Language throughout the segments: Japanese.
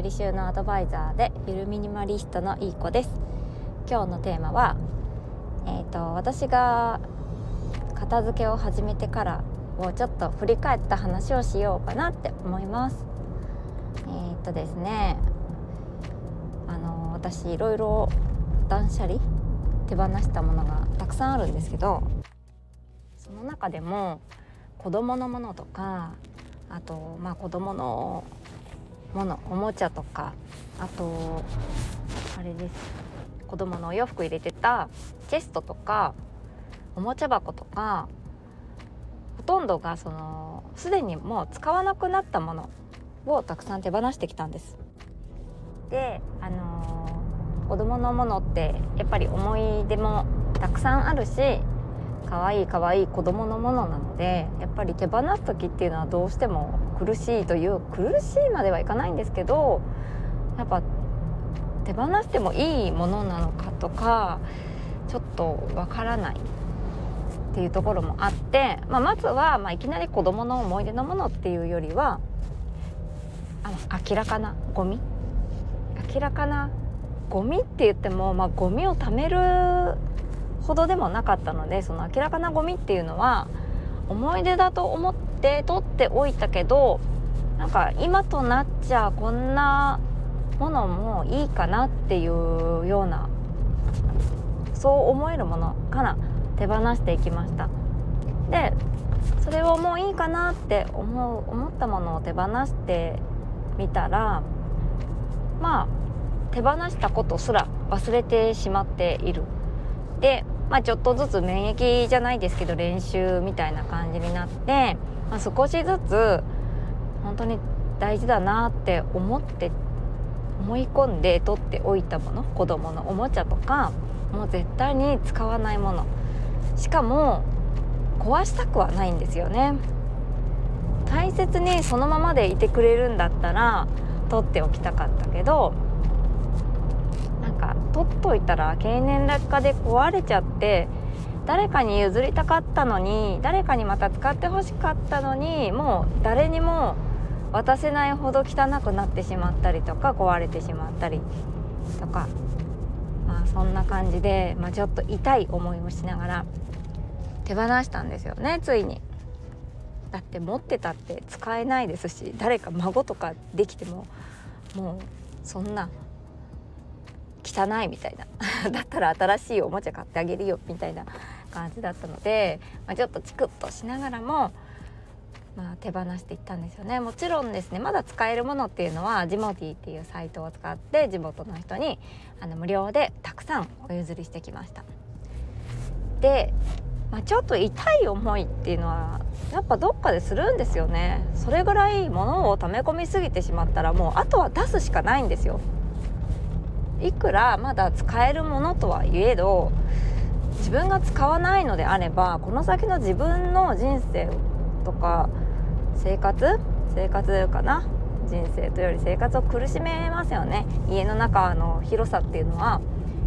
整理収納アドバイザーでゆるミニマリストのいい子です。今日のテーマはえっ、ー、と私が片付けを始めてからをちょっと振り返った話をしようかなって思います。えっ、ー、とですねあの私いろいろ断捨離手放したものがたくさんあるんですけどその中でも子供のものとかあとまあ子供のものおもちゃとかあとあれです子供のお洋服入れてたチェストとかおもちゃ箱とかほとんどがそのすでにもう使わなくなったものをたくさん手放してきたんです。であのー、子供のものってやっぱり思い出もたくさんあるし可愛い可愛い子供のものなのでやっぱり手放す時っていうのはどうしても苦しいという苦しいまではいかないんですけどやっぱ手放してもいいものなのかとかちょっとわからないっていうところもあって、まあ、まずは、まあ、いきなり子供の思い出のものっていうよりはあの明らかなゴミ。明らかなゴミって言っても、まあ、ゴミを貯めるほどでもなかったのでその明らかなゴミっていうのは思い出だと思って取っておいたけどなんか今となっちゃこんなものもいいかなっていうようなそう思えるものから手放していきました。でそれをもういいかなって思う思ったものを手放してみたらまあ手放したことすら忘れてしまっている。でまあ、ちょっとずつ免疫じゃないですけど練習みたいな感じになって、まあ、少しずつ本当に大事だなって思って思い込んで取っておいたもの子供のおもちゃとかもう絶対に使わないもの。しかも壊したくはないんですよね。大切にそのままでいてくれるんだったら取っておきたかったけど取っといたら経年劣化で壊れちゃって誰かに譲りたかったのに誰かにまた使ってほしかったのにもう誰にも渡せないほど汚くなってしまったりとか壊れてしまったりとか、まあ、そんな感じで、まあ、ちょっと痛い思いをしながら手放したんですよねついに。だって持ってたって使えないですし誰か孫とかできてももうそんな汚いみたいな。だったら新しいおもちゃ買ってあげるよみたいな感じだったので、まあ、ちょっとチクッとしながらも、まあ、手放していったんですよね。もちろんですねまだ使えるものっていうのはジモティっていうサイトを使って地元の人にあの無料でたくさんお譲りしてきました。で、まあ、ちょっと痛い思いっていうのはやっぱどっかでするんですよね。それぐらい物を溜め込みすぎてしまったらもうあとは出すしかないんですよ。いくらまだ使えるものとはいえど自分が使わないのであればこの先の自分の人生とか生活生活かな人生というより生活を苦しめますよね家の中の広さっていうのは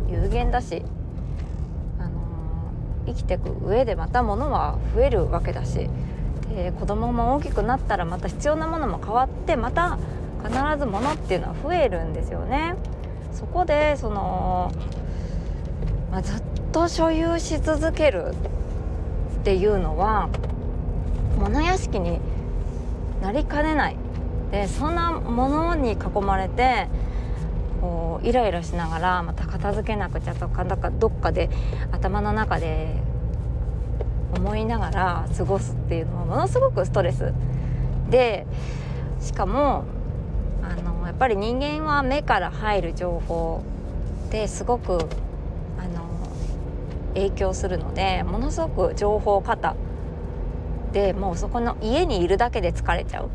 有限だし、あのー、生きてく上でまた物は増えるわけだしで子供も大きくなったらまた必要なものも変わってまた必ず物っていうのは増えるんですよね。そこでその、まあ、ずっと所有し続けるっていうのは物屋敷になりかねない。でそんなものに囲まれてこうイライラしながらまた片付けなくちゃとかなんかどっかで頭の中で思いながら過ごすっていうのはものすごくストレス。でしかもあのやっぱり人間は目から入る情報ですごくあの影響するのでものすごく情報過多でもうそこの家にいるだけで疲れちゃう。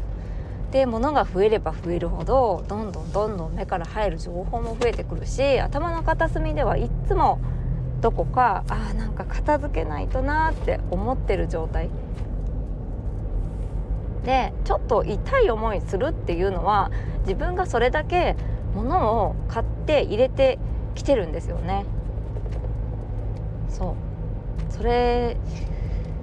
で物が増えれば増えるほどどんどんどんどん目から入る情報も増えてくるし頭の片隅ではいっつもどこかあなんか片付けないとなって思ってる状態でちょっと痛い思いするっていうのは自分がそれだけ物を買って入れてきてるんですよね。そう。それ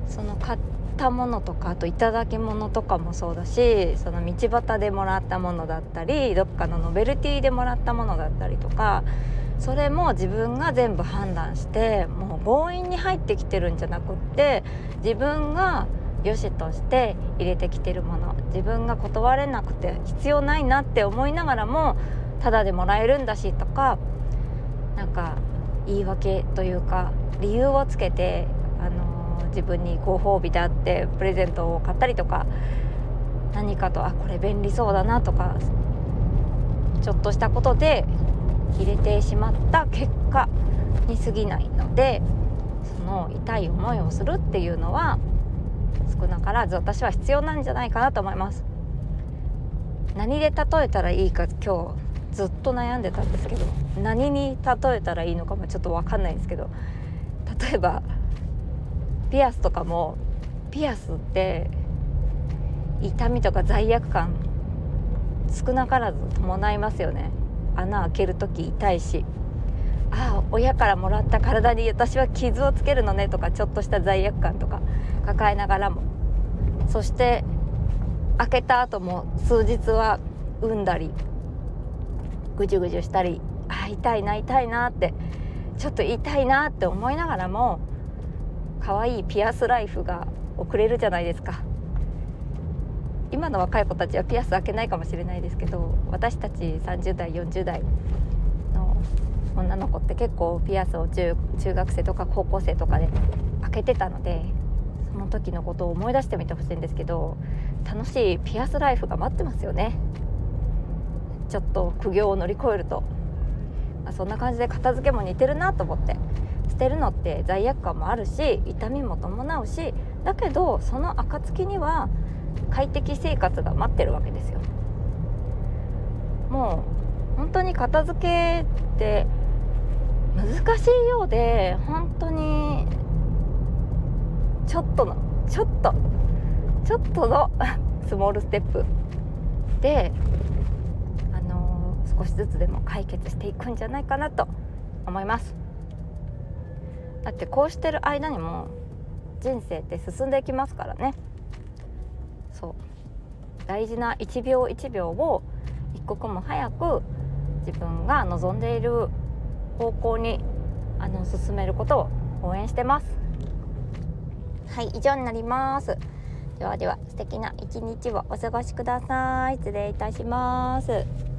その買ったものとかあと頂き物とかもそうだしその道端でもらったものだったりどっかのノベルティでもらったものだったりとかそれも自分が全部判断してもう強引に入ってきてるんじゃなくって自分が良しとして入れてきてるもの。自分が断れなくて必要ないなって思いながらもタダでもらえるんだしとかなんか言い訳というか理由をつけて、あのー、自分にご褒美であってプレゼントを買ったりとか何かとあこれ便利そうだなとかちょっとしたことで入れてしまった結果に過ぎないのでその痛い思いをするっていうのは少なからず私は必要なんじゃないかなと思います何で例えたらいいか今日ずっと悩んでたんですけど何に例えたらいいのかもちょっと分かんないんですけど例えばピアスとかもピアスって痛みとか罪悪感少なからず伴いますよね穴開ける時痛いしああ親からもらった体に私は傷をつけるのねとかちょっとした罪悪感とか抱えながらもそして開けた後も数日は産んだりぐじゅぐじゅしたりあ痛いな痛いなってちょっと痛いなって思いながらも可愛いピアスライフが送れるじゃないですか。今の若い子たちはピアス開けないかもしれないですけど私たち30代40代の女の子って結構ピアスを中中学生とか高校生とかで開けてたのでの時のことを思い出してみてほしいんですけど楽しいピアスライフが待ってますよね。ちょっと苦行を乗り越えると、まあ、そんな感じで片付けも似てるなと思って。捨てるのって罪悪感もあるし痛みも伴うしだけどその暁には快適生活が待ってるわけですよ。もう本当に片付けって難しいようで本当にちょっとのちょっと。ちょっとの スモールステップ。で、あのー、少しずつでも解決していくんじゃないかなと思います。だってこうしてる間にも人生って進んでいきますからね。そう。大事な1秒1秒を一刻も早く自分が望んでいる方向にあの進めることを応援してます。はい以上になります。ではでは素敵な一日をお過ごしください。失礼いたします。